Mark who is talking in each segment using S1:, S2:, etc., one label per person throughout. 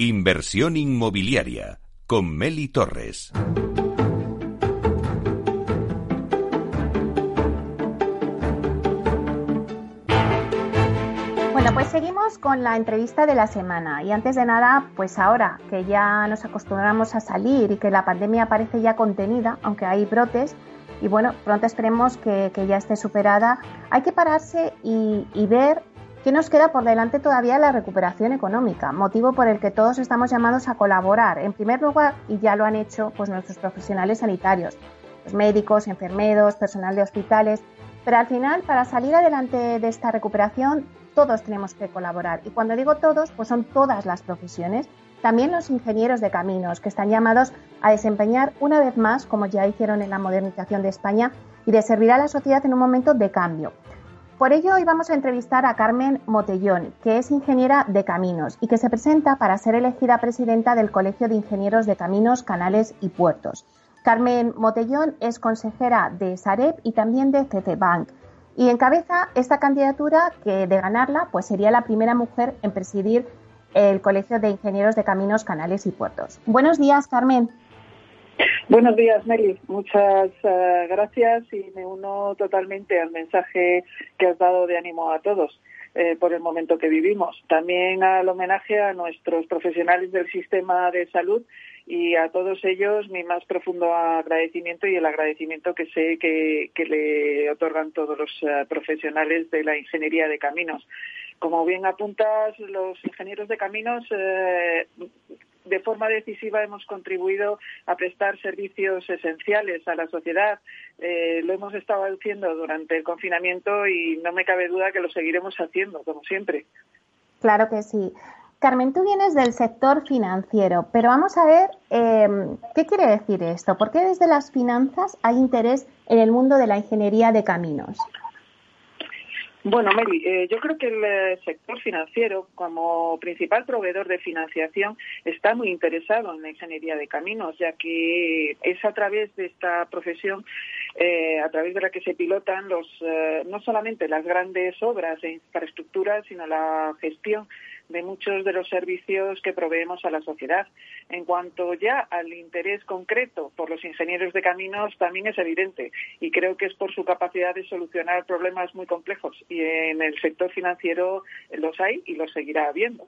S1: Inversión inmobiliaria con Meli Torres.
S2: Bueno, pues seguimos con la entrevista de la semana y antes de nada, pues ahora que ya nos acostumbramos a salir y que la pandemia parece ya contenida, aunque hay brotes, y bueno, pronto esperemos que, ya esté superada, hay que pararse y, y ver ¿Qué nos queda por delante todavía la recuperación económica, motivo por el que todos estamos llamados a colaborar. En primer lugar, y ya lo han hecho pues, nuestros profesionales sanitarios, los médicos, enfermeros, personal de hospitales, pero al final, para salir adelante de esta recuperación, todos tenemos que colaborar. Y cuando digo todos, pues son todas las profesiones, también los ingenieros de caminos, que están llamados a desempeñar una vez más, como ya hicieron en la modernización de España, y de servir a la sociedad en un momento de cambio. Por ello, hoy vamos a entrevistar a Carmen Motellón, que es ingeniera de caminos y que se presenta para ser elegida presidenta del Colegio de Ingenieros de Caminos, Canales y Puertos. Carmen Motellón es consejera de Sareb y también de CC Bank y encabeza esta candidatura que de ganarla pues sería la primera mujer en presidir el Colegio de Ingenieros de Caminos, Canales y Puertos. Buenos días, Carmen.
S3: Buenos días, Meli. Muchas eh, gracias y me uno totalmente al mensaje que has dado de ánimo a todos eh, por el momento que vivimos. También al homenaje a nuestros profesionales del sistema de salud y a todos ellos mi más profundo agradecimiento y el agradecimiento que sé que, le otorgan todos los eh, profesionales de la ingeniería de caminos. Como bien apuntas, los ingenieros de caminos de forma decisiva hemos contribuido a prestar servicios esenciales a la sociedad. Eh, lo hemos estado haciendo durante el confinamiento y no me cabe duda que lo seguiremos haciendo, como siempre.
S2: Claro que sí. Carmen, tú vienes del sector financiero, pero vamos a ver em, qué quiere decir esto. ¿Por qué desde las finanzas hay interés en el mundo de la ingeniería de caminos?
S3: Bueno, Mary, eh, yo creo que el eh, sector financiero, como principal proveedor de financiación, está muy interesado en la ingeniería de caminos, ya que es a través de esta profesión, eh, a través de la que se pilotan los, no solamente las grandes obras de infraestructura, sino la gestión de muchos de los servicios que proveemos a la sociedad. En cuanto ya al interés concreto por los ingenieros de caminos, también es evidente y creo que es por su capacidad de solucionar problemas muy complejos y en el sector financiero los hay y los seguirá habiendo.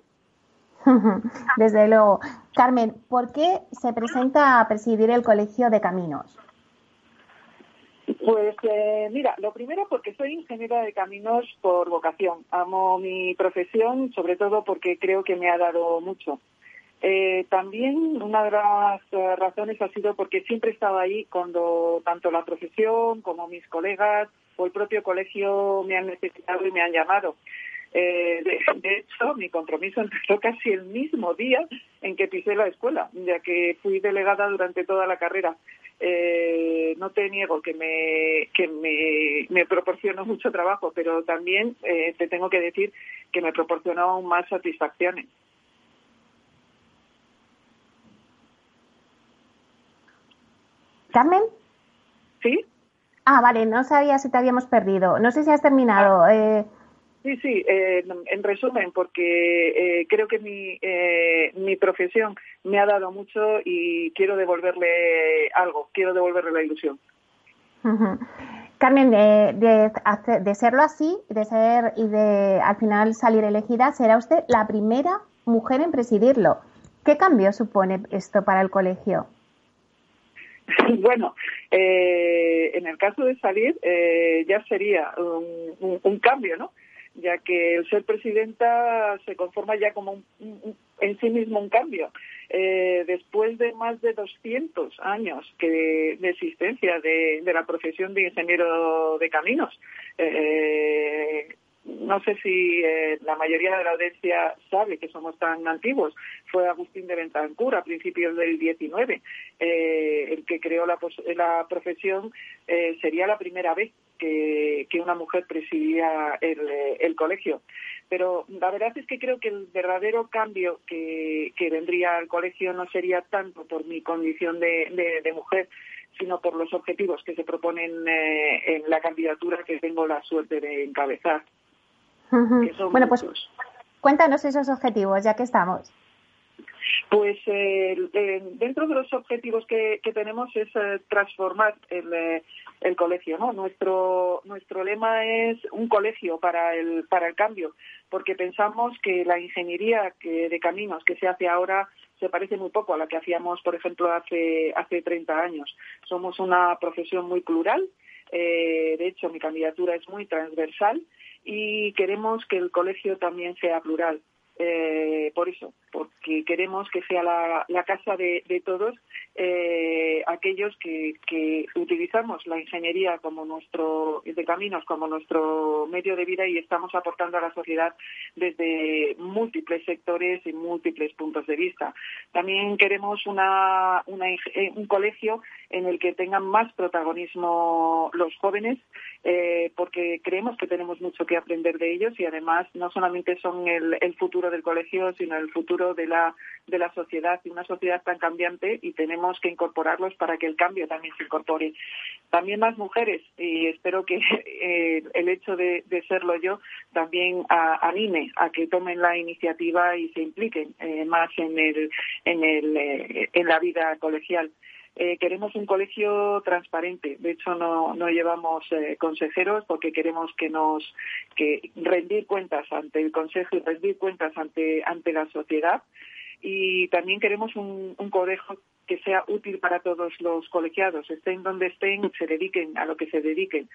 S2: Desde luego. Carmen, ¿por qué se presenta a presidir el Colegio de Caminos?
S3: Pues eh, mira, lo primero porque soy ingeniera de caminos por vocación. Amo mi profesión, sobre todo porque creo que me ha dado mucho. Eh, también una de las eh, razones ha sido porque siempre he estado ahí cuando tanto la profesión como mis colegas o el propio colegio me han necesitado y me han llamado. de, de, hecho, mi compromiso empezó casi el mismo día en que pisé la escuela, ya que fui delegada durante toda la carrera eh, no te niego que me, que me, me proporcionó mucho trabajo, pero también eh, te tengo que decir que me proporcionó aún más satisfacciones.
S2: ¿Carmen?
S3: ¿Sí?
S2: Ah, vale, no sabía si te habíamos perdido. No sé si has terminado. Ah. Eh,
S3: Sí, sí, eh, en resumen, porque eh, creo que mi, eh, mi profesión me ha dado mucho y quiero devolverle algo, quiero devolverle la ilusión.
S2: Carmen, de, de, de, serlo así, de ser y de al final salir elegida, será usted la primera mujer en presidirlo. ¿Qué cambio supone esto para el colegio?
S3: Bueno, en el caso de salir ya sería un, cambio, ¿no? Ya que el ser presidenta se conforma ya como en sí mismo un cambio. Eh, después de más de 200 años que de, existencia de, la profesión de ingeniero de caminos, eh, no sé si eh, la mayoría de la audiencia sabe que somos tan antiguos. Fue Agustín de Bentancur a principios del 19 el que creó la, la profesión. sería la primera vez que, una mujer presidía el, colegio. Pero la verdad es que creo que el verdadero cambio que, vendría al colegio no sería tanto por mi condición de, mujer, sino por los objetivos que se proponen eh, en la candidatura que tengo la suerte de encabezar.
S2: bueno, pues cuéntanos esos objetivos, ya que estamos.
S3: Pues eh, dentro de los objetivos que, tenemos es eh, transformar el, el, colegio, ¿no? Nuestro nuestro lema es un colegio para el para el cambio, porque pensamos que la ingeniería de caminos que se hace ahora se parece muy poco a la que hacíamos, por ejemplo, hace hace 30 años. Somos una profesión muy plural. Eh, de hecho, mi candidatura es muy transversal y queremos que el colegio también sea plural. Eh, por eso, porque queremos que sea la, casa de, todos eh, aquellos que, utilizamos la ingeniería como nuestro de caminos como nuestro medio de vida y estamos aportando a la sociedad desde múltiples sectores y múltiples puntos de vista. También queremos una, eh, un colegio en el que tengan más protagonismo los jóvenes, porque creemos que tenemos mucho que aprender de ellos y además no solamente son el, el futuro del colegio, sino el futuro de la, de la sociedad y una sociedad tan cambiante y tenemos que incorporarlos para que el cambio también se incorpore. También más mujeres y espero que eh, el hecho de, serlo yo también anime a que tomen la iniciativa y se impliquen eh, más en, el, en, el, eh, en la vida colegial. Queremos un colegio transparente. De hecho, no, no llevamos consejeros porque queremos que nos que rendir cuentas ante el consejo y rendir cuentas ante ante la sociedad y también queremos un, un colegio que sea útil para todos los colegiados, estén donde estén, se dediquen a lo que se dediquen.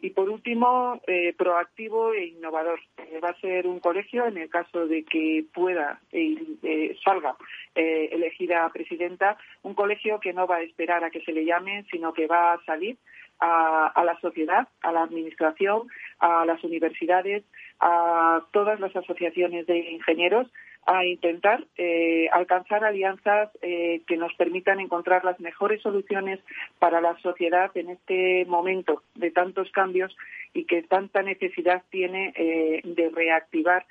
S3: Y por último, eh, proactivo e innovador. Eh, va a ser un colegio, en el caso de que pueda e eh, salga elegida presidenta, un colegio que no va a esperar a que se le llame, sino que va a salir a, la sociedad, a la administración, a las universidades, a todas las asociaciones de ingenieros a intentar eh, alcanzar alianzas eh, que nos permitan encontrar las mejores soluciones para la sociedad en este momento de tantos cambios y que tanta necesidad tiene eh, de reactivar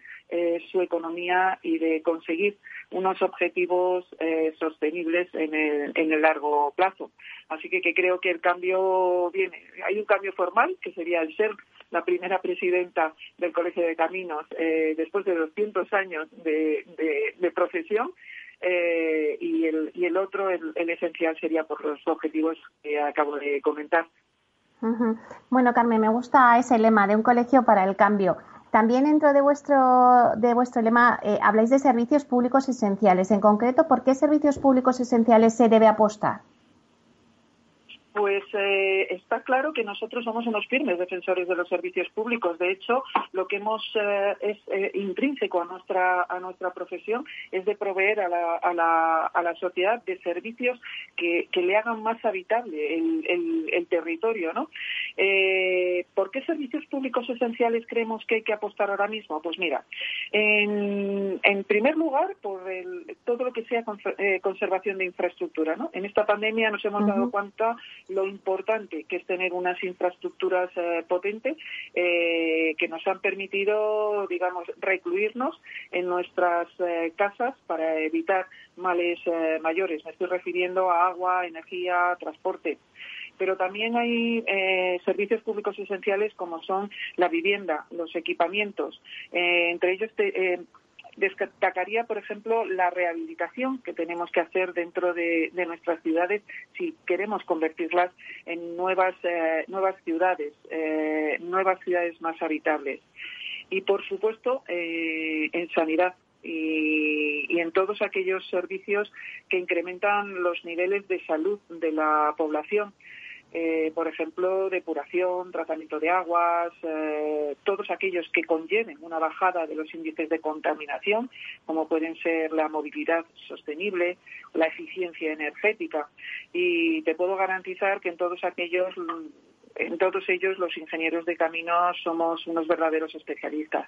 S3: su economía y de conseguir unos objetivos sostenibles en el, en el largo plazo. Así que, que creo que el cambio viene. Hay un cambio formal, que sería el ser la primera presidenta del Colegio de Caminos eh, después de 200 años de, profesión. Eh, y, el, y el otro, el, esencial, sería por los objetivos que acabo de comentar.
S2: Bueno, Carmen, me gusta ese lema de un colegio para el cambio. También dentro de vuestro, de vuestro lema eh, habláis de servicios públicos esenciales. En concreto, ¿por qué servicios públicos esenciales se debe apostar?
S3: Pues eh, está claro que nosotros somos unos firmes defensores de los servicios públicos. De hecho, lo que hemos eh, es eh, intrínseco a nuestra a nuestra profesión es de proveer a la, a la, a la sociedad de servicios que, que, le hagan más habitable el, el, territorio, ¿no? ¿Por qué servicios públicos esenciales creemos que hay que apostar ahora mismo? Pues mira, en, en primer lugar por el, todo lo que sea conservación de infraestructura, ¿no? En esta pandemia nos hemos dado cuenta lo importante que es tener unas infraestructuras eh, potentes eh, que nos han permitido, digamos, recluirnos en nuestras eh, casas para evitar males mayores. Me estoy refiriendo a agua, energía, transporte pero también hay servicios públicos esenciales como son la vivienda, los equipamientos. entre ellos Destacaría, por ejemplo, la rehabilitación que tenemos que hacer dentro de, nuestras ciudades si queremos convertirlas en nuevas, eh, nuevas ciudades, eh, nuevas ciudades más habitables. Y, por supuesto, eh, en sanidad, y, en todos aquellos servicios que incrementan los niveles de salud de la población. Eh, por ejemplo, depuración, tratamiento de aguas, eh, todos aquellos que conlleven una bajada de los índices de contaminación, como pueden ser la movilidad sostenible, la eficiencia energética. Y te puedo garantizar que en todos aquellos, en todos ellos, los ingenieros de caminos somos unos verdaderos especialistas.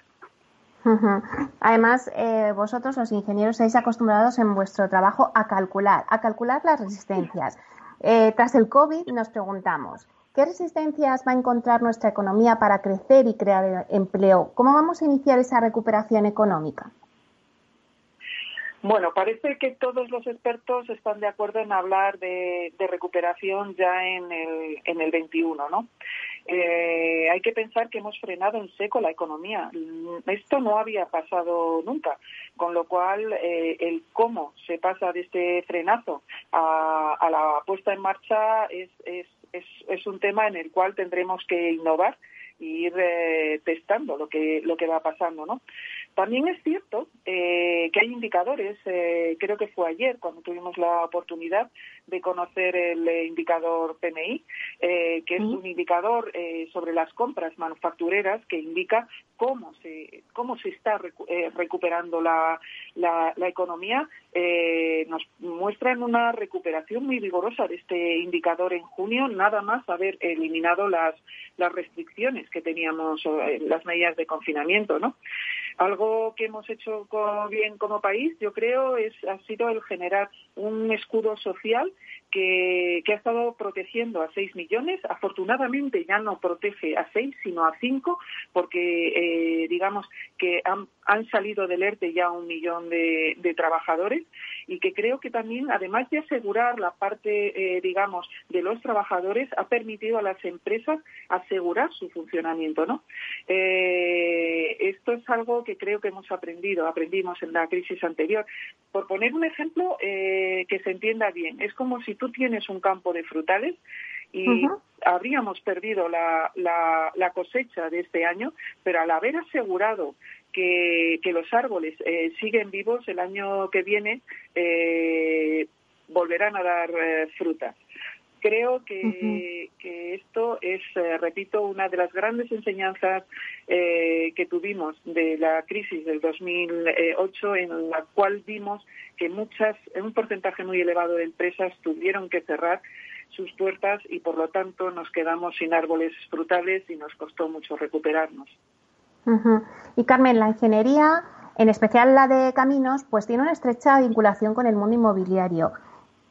S2: Además, eh, vosotros los ingenieros estáis acostumbrados en vuestro trabajo a calcular, a calcular las resistencias. Eh, tras el COVID nos preguntamos, ¿qué resistencias va a encontrar nuestra economía para crecer y crear empleo? ¿Cómo vamos a iniciar esa recuperación económica?
S3: Bueno, parece que todos los expertos están de acuerdo en hablar de, recuperación ya en el, en el 21, ¿no? Eh, hay que pensar que hemos frenado en seco la economía. Esto no había pasado nunca, con lo cual eh, el cómo se pasa de este frenazo a, a la puesta en marcha es, es, un tema en el cual tendremos que innovar y ir eh, testando lo que lo que va pasando, ¿no? También es cierto eh, que hay indicadores, eh, creo que fue ayer cuando tuvimos la oportunidad de conocer el indicador PMI, que es un indicador sobre las compras manufactureras que indica cómo se, cómo se está recuperando la, la, la economía. nos muestran una recuperación muy vigorosa de este indicador en junio, nada más haber eliminado las, las restricciones que teníamos, eh, las medidas de confinamiento, ¿no? Algo que hemos hecho bien como país, yo creo, es, ha sido el generar un escudo social que, ha estado protegiendo a 6 millones. Afortunadamente ya no protege a 6, sino a 5, porque eh, digamos que han, salido del ERTE ya un millón de, trabajadores y que creo que también, además de asegurar la parte, eh, digamos, de los trabajadores, ha permitido a las empresas asegurar su funcionamiento, ¿no? Eh, esto es algo que creo que hemos aprendido, aprendimos en la crisis anterior. Por poner un ejemplo que se entienda bien, es como si tú tienes un campo de frutales y habríamos perdido la, la, cosecha de este año, pero al haber asegurado que, que los árboles eh, siguen vivos el año que viene, eh, volverán a dar eh, fruta. Creo que, que esto es, eh, repito, una de las grandes enseñanzas eh, que tuvimos de la crisis del 2008, en la cual vimos que muchas, un porcentaje muy elevado de empresas tuvieron que cerrar sus puertas y, por lo tanto, nos quedamos sin árboles frutales y nos costó mucho recuperarnos.
S2: Y Carmen, la ingeniería, en especial la de caminos, pues tiene una estrecha vinculación con el mundo inmobiliario.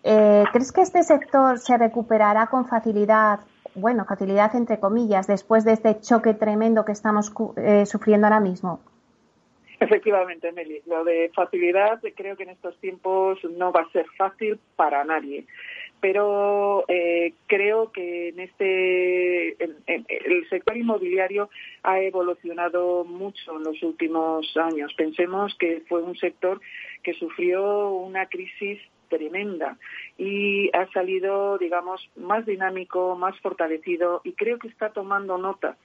S2: Eh, ¿Crees que este sector se recuperará con facilidad, bueno, facilidad entre comillas, después de este choque tremendo que estamos eh, sufriendo ahora mismo?
S3: Efectivamente, Meli. Lo de facilidad creo que en estos tiempos no va a ser fácil para nadie. Pero eh, creo que en este el sector inmobiliario ha evolucionado mucho en los últimos años. Pensemos que fue un sector que sufrió una crisis tremenda y ha salido, digamos, más dinámico, más fortalecido y creo que está tomando nota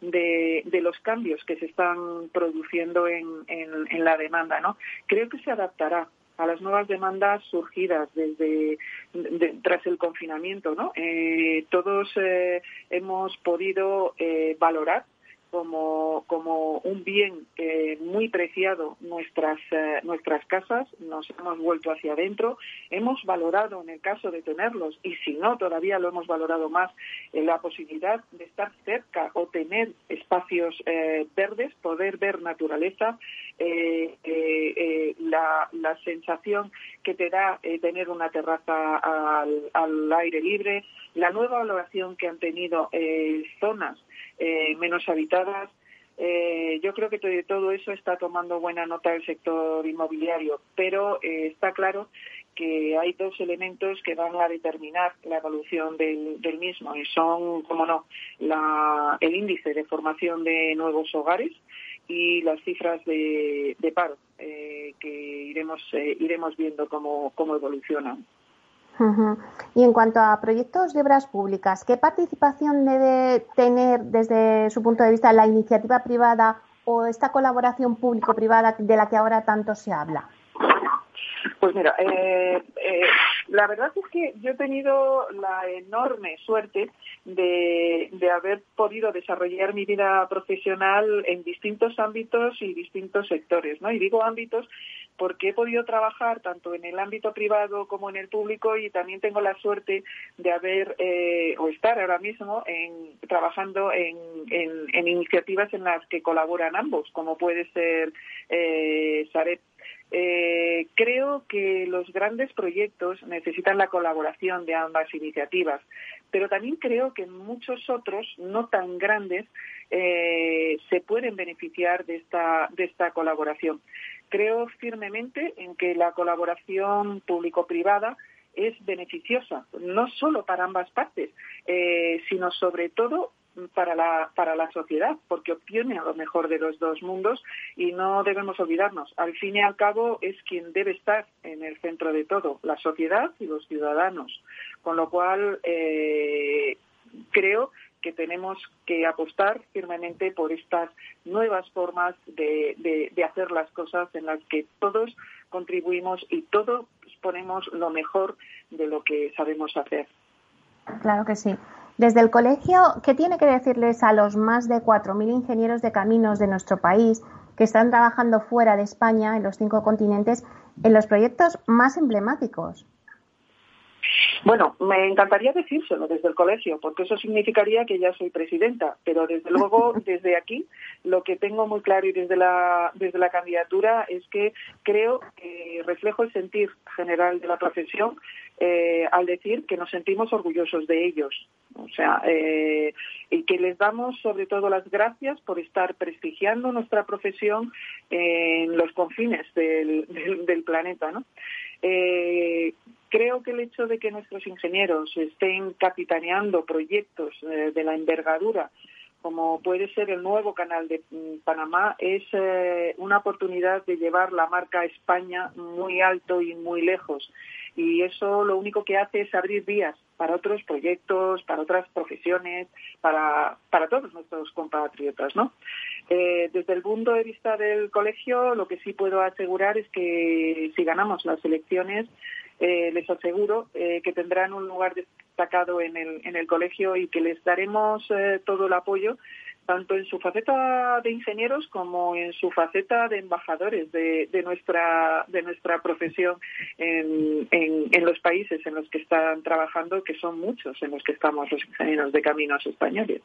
S3: de, los cambios que se están produciendo en, en, la demanda, ¿no? Creo que se adaptará a las nuevas demandas surgidas desde tras el confinamiento, ¿no? Eh, todos eh, hemos podido eh, valorar como, como un bien eh, muy preciado nuestras, eh, nuestras casas, nos hemos vuelto hacia adentro, hemos valorado en el caso de tenerlos y si no todavía lo hemos valorado más eh, la posibilidad de estar cerca o tener espacios verdes, poder ver naturaleza, la, la, sensación que te da tener una terraza al, al, aire libre, la nueva valoración que han tenido zonas eh, menos habitadas. Eh, yo creo que todo eso está tomando buena nota el sector inmobiliario, pero eh, está claro que hay dos elementos que van a determinar la evolución del, mismo y son, como no, el índice de formación de nuevos hogares y las cifras de, paro que iremos iremos viendo cómo, cómo evolucionan.
S2: Y en cuanto a proyectos de obras públicas, ¿qué participación debe tener desde su punto de vista la iniciativa privada o esta colaboración público-privada de la que ahora tanto se habla?
S3: Pues mira, eh, eh, la verdad es que yo he tenido la enorme suerte de, de, haber podido desarrollar mi vida profesional en distintos ámbitos y distintos sectores, ¿no? Y digo ámbitos porque he podido trabajar tanto en el ámbito privado como en el público y también tengo la suerte de haber eh, o estar ahora mismo en, trabajando en, en, iniciativas en las que colaboran ambos, como puede ser eh, Sareb. Eh, creo que los grandes proyectos necesitan la colaboración de ambas iniciativas, pero también creo que muchos otros, no tan grandes, eh, se pueden beneficiar de esta, de esta colaboración creo firmemente en que la colaboración público-privada es beneficiosa, no solo para ambas partes, eh, sino sobre todo para la, para la sociedad, porque obtiene a lo mejor de los dos mundos y no debemos olvidarnos. Al fin y al cabo es quien debe estar en el centro de todo, la sociedad y los ciudadanos. Con lo cual, eh, creo que tenemos que apostar firmemente por estas nuevas formas de, hacer las cosas en las que todos contribuimos y todos ponemos lo mejor de lo que sabemos hacer.
S2: Claro que sí. Desde el colegio, ¿qué tiene que decirles a los más de 4.000 ingenieros de caminos de nuestro país que están trabajando fuera de España, en los cinco continentes, en los proyectos más emblemáticos?
S3: Bueno, me encantaría decírselo desde el colegio, porque eso significaría que ya soy presidenta, pero desde luego desde aquí lo que tengo muy claro y desde la, desde la candidatura es que creo que reflejo el sentir general de la profesión eh, al decir que nos sentimos orgullosos de ellos. O sea, eh, y que les damos sobre todo las gracias por estar prestigiando nuestra profesión en los confines del, planeta. Eh, creo que el hecho de que nuestros ingenieros estén capitaneando proyectos de la envergadura como puede ser el nuevo canal de mm, Panamá, es eh, una oportunidad de llevar la marca España muy alto y muy lejos. Y eso lo único que hace es abrir vías para otros proyectos, para otras profesiones, para, para todos nuestros compatriotas, ¿no? Eh, desde el punto de vista del colegio, lo que sí puedo asegurar es que si ganamos las elecciones, eh, les aseguro que tendrán un lugar destacado en el, en el colegio y que les daremos eh, todo el apoyo tanto en su faceta de ingenieros como en su faceta de embajadores de, de nuestra de nuestra profesión en, en, los países en los que están trabajando, que son muchos en los que estamos los ingenieros de caminos españoles.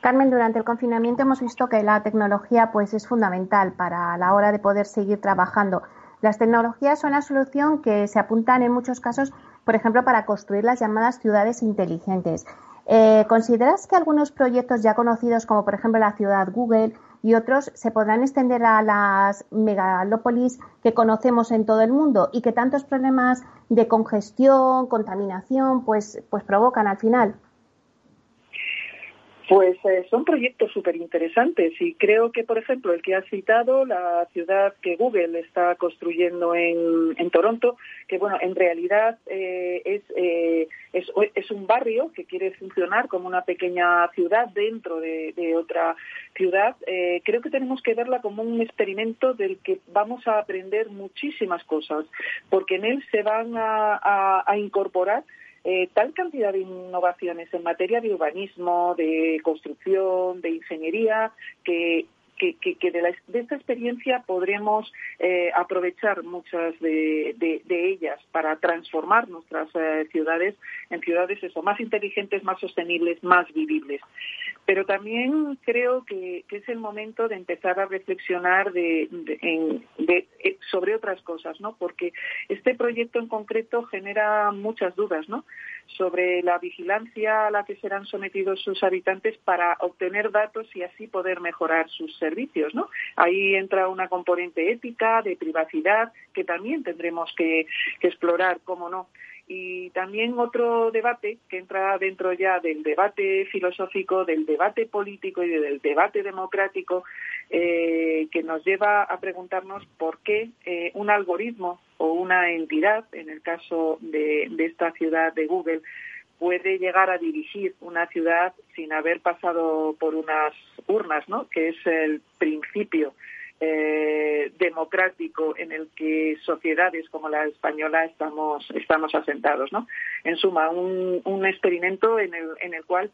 S2: Carmen, durante el confinamiento hemos visto que la tecnología pues es fundamental para la hora de poder seguir trabajando. Las tecnologías son la solución que se apuntan en muchos casos por ejemplo, para construir las llamadas ciudades inteligentes. Eh, ¿Consideras que algunos proyectos ya conocidos, como por ejemplo la ciudad Google y otros, se podrán extender a las megalópolis que conocemos en todo el mundo y que tantos problemas de congestión, contaminación, pues, pues provocan al final?
S3: Pues eh, son proyectos súper interesantes y creo que, por ejemplo, el que has citado, la ciudad que Google está construyendo en, Toronto, que bueno, en realidad eh, es, eh, es, un barrio que quiere funcionar como una pequeña ciudad dentro de, otra ciudad, creo que tenemos que verla como un experimento del que vamos a aprender muchísimas cosas, porque en él se van a incorporar eh, tal cantidad de innovaciones en materia de urbanismo, de construcción, de ingeniería, que que, de, esta experiencia podremos eh, aprovechar muchas de, ellas para transformar nuestras eh, ciudades en ciudades eso, más inteligentes, más sostenibles, más vivibles pero también creo que, es el momento de empezar a reflexionar de, eh, sobre otras cosas, ¿no? Porque este proyecto en concreto genera muchas dudas, ¿no? Sobre la vigilancia a la que serán sometidos sus habitantes para obtener datos y así poder mejorar sus servicios, ¿no? Ahí entra una componente ética, de privacidad, que también tendremos que, que explorar, cómo no. Y también otro debate que entra dentro ya del debate filosófico, del debate político y del debate democrático, eh, que nos lleva a preguntarnos por qué eh, un algoritmo o una entidad, en el caso de, de esta ciudad de Google, puede llegar a dirigir una ciudad sin haber pasado por unas urnas, ¿no? Que es el principio eh, democrático en el que sociedades como la española estamos, asentados. ¿no? En suma, un, un experimento en el, en el cual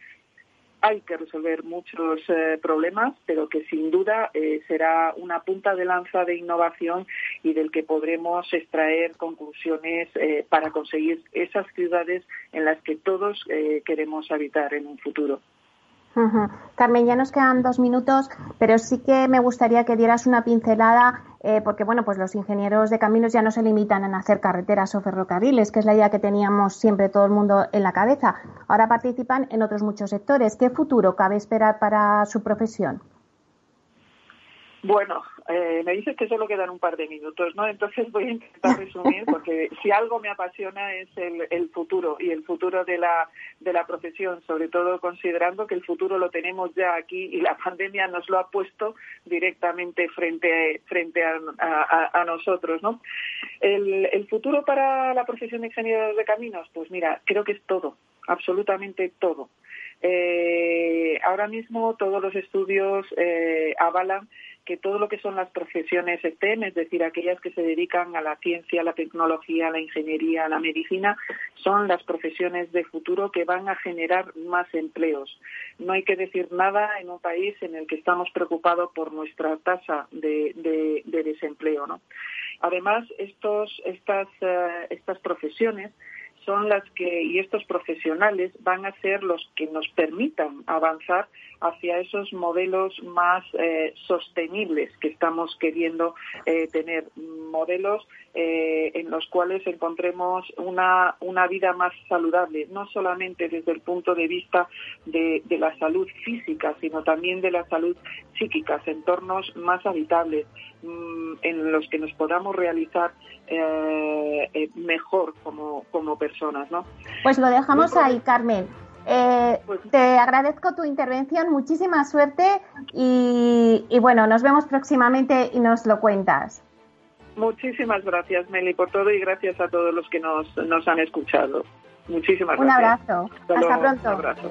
S3: hay que resolver muchos eh, problemas, pero que sin duda eh, será una punta de lanza de innovación y del que podremos extraer conclusiones para conseguir esas ciudades en las que todos queremos habitar en un futuro.
S2: Carmen, ya nos quedan dos minutos, pero sí que me gustaría que dieras una pincelada, eh, porque bueno, pues los ingenieros de caminos ya no se limitan a hacer carreteras o ferrocarriles, que es la idea que teníamos siempre todo el mundo en la cabeza. Ahora participan en otros muchos sectores. ¿Qué futuro cabe esperar para su profesión?
S3: Bueno, eh, me dices que solo quedan un par de minutos, ¿no? Entonces voy a intentar resumir porque si algo me apasiona es el, futuro y el futuro de la, de la profesión, sobre todo considerando que el futuro lo tenemos ya aquí y la pandemia nos lo ha puesto directamente frente, frente a, nosotros, ¿no? El, el futuro para la profesión de ingeniero de caminos, pues mira, creo que es todo, absolutamente todo. Eh, ahora mismo todos los estudios eh, avalan que todo lo que son las profesiones STEM, es decir, aquellas que se dedican a la ciencia, a la tecnología, a la ingeniería, a la medicina, son las profesiones de futuro que van a generar más empleos. No hay que decir nada en un país en el que estamos preocupados por nuestra tasa de, desempleo. ¿no? Además, estos, estas, eh, estas profesiones son las que, y estos profesionales van a ser los que nos permitan avanzar hacia esos modelos más eh, sostenibles que estamos queriendo eh, tener, modelos eh, en los cuales encontremos una, una vida más saludable, no solamente desde el punto de vista de, la salud física, sino también de la salud psíquica, entornos más habitables, en los que nos podamos realizar mejor como, como personas. ¿no?
S2: Pues lo dejamos ahí, Carmen. Eh, pues te agradezco tu intervención, muchísima suerte y, bueno, nos vemos próximamente y nos lo cuentas.
S3: Muchísimas gracias, Meli, por todo y gracias a todos los que nos, nos han escuchado. Muchísimas
S2: gracias. Un abrazo. Hasta, pronto. Un
S3: abrazo.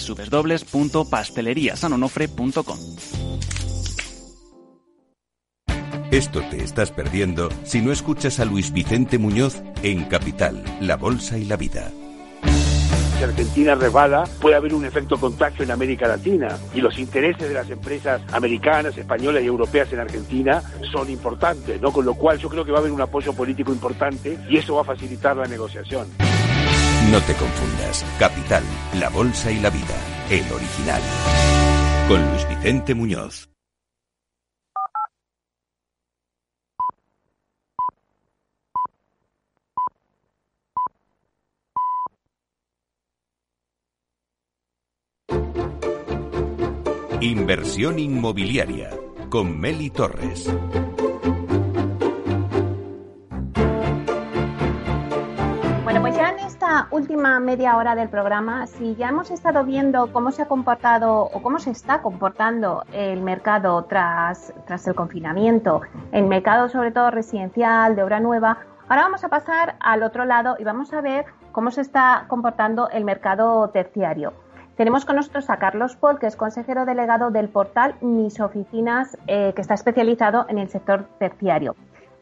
S4: www.pasteleriasanonofre.com.
S1: Esto te estás perdiendo si no escuchas a Luis Vicente Muñoz en Capital, La Bolsa y la Vida.
S5: si Argentina resbala, puede haber un efecto contagio en América Latina. Y los intereses de las empresas americanas, españolas y europeas en Argentina son importantes, ¿no? Con lo cual yo creo que va a haber un apoyo político importante y eso va a facilitar la negociación.
S1: No te confundas. Capital, la bolsa y la vida. El original. Con Luis Vicente Muñoz. Inversión inmobiliaria con Meli Torres.
S2: Última media hora del programa, si ya hemos estado viendo cómo se ha comportado o cómo se está comportando el mercado tras, tras el confinamiento, el mercado sobre todo residencial, de obra nueva, ahora vamos a pasar al otro lado y vamos a ver cómo se está comportando el mercado terciario. Tenemos con nosotros a Carlos Paul, que es consejero delegado del portal Mis Oficinas, eh, que está especializado en el sector terciario.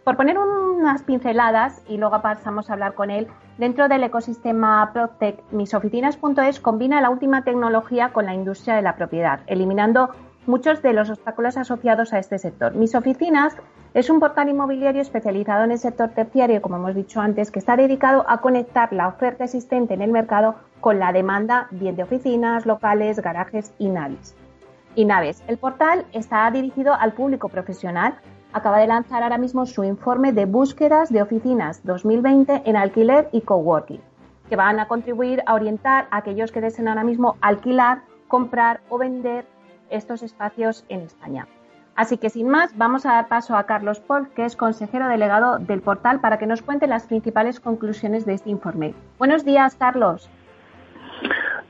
S2: Por poner unas pinceladas y luego pasamos a hablar con él, dentro del ecosistema Protec, misoficinas.es combina la última tecnología con la industria de la propiedad, eliminando muchos de los obstáculos asociados a este sector. Mis Oficinas es un portal inmobiliario especializado en el sector terciario, como hemos dicho antes, que está dedicado a conectar la oferta existente en el mercado con la demanda bien de oficinas, locales, garajes y naves. Y naves. El portal está dirigido al público profesional. Acaba de lanzar ahora mismo su informe de búsquedas de oficinas 2020 en alquiler y coworking, que van a contribuir a orientar a aquellos que deseen ahora mismo alquilar, comprar o vender estos espacios en España. Así que sin más, vamos a dar paso a Carlos Paul, que es consejero delegado del portal, para que nos cuente las principales conclusiones de este informe. Buenos días, Carlos.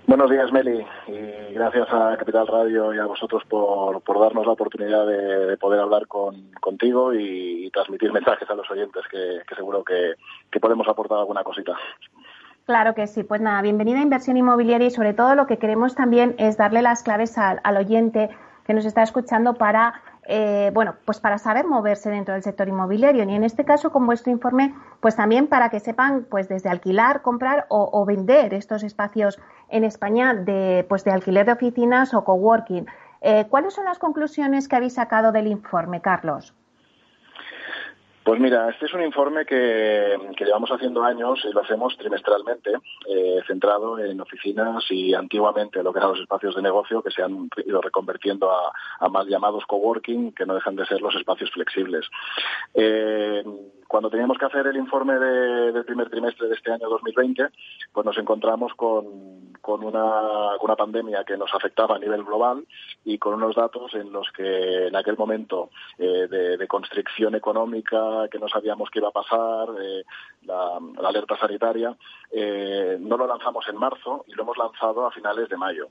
S6: Buenos días, Meli, y gracias a Capital Radio y a vosotros por, darnos la oportunidad de, poder hablar contigo y, transmitir mensajes a los oyentes, que, seguro que, podemos aportar alguna cosita.
S2: Claro que sí. Pues nada, bienvenida a Inversión Inmobiliaria y sobre todo lo que queremos también es darle las claves al oyente que nos está escuchando para eh, bueno, pues para saber moverse dentro del sector inmobiliario. Y en este caso, con vuestro informe, pues también para que sepan, pues desde alquilar, comprar o, vender estos espacios en España de, pues de alquiler de oficinas o coworking. Eh, ¿Cuáles son las conclusiones que habéis sacado del informe, Carlos?
S6: Pues mira, este es un informe que, llevamos haciendo años y lo hacemos trimestralmente, eh, centrado en oficinas y antiguamente lo que eran los espacios de negocio que se han ido reconvirtiendo a, a mal llamados coworking, que no dejan de ser los espacios flexibles. Eh, cuando teníamos que hacer el informe del primer trimestre de este año 2020, pues nos encontramos con, una, pandemia que nos afectaba a nivel global y con unos datos en los que en aquel momento eh, de, constricción económica, que no sabíamos qué iba a pasar, eh, la, alerta sanitaria, eh, no lo lanzamos en marzo y lo hemos lanzado a finales de mayo.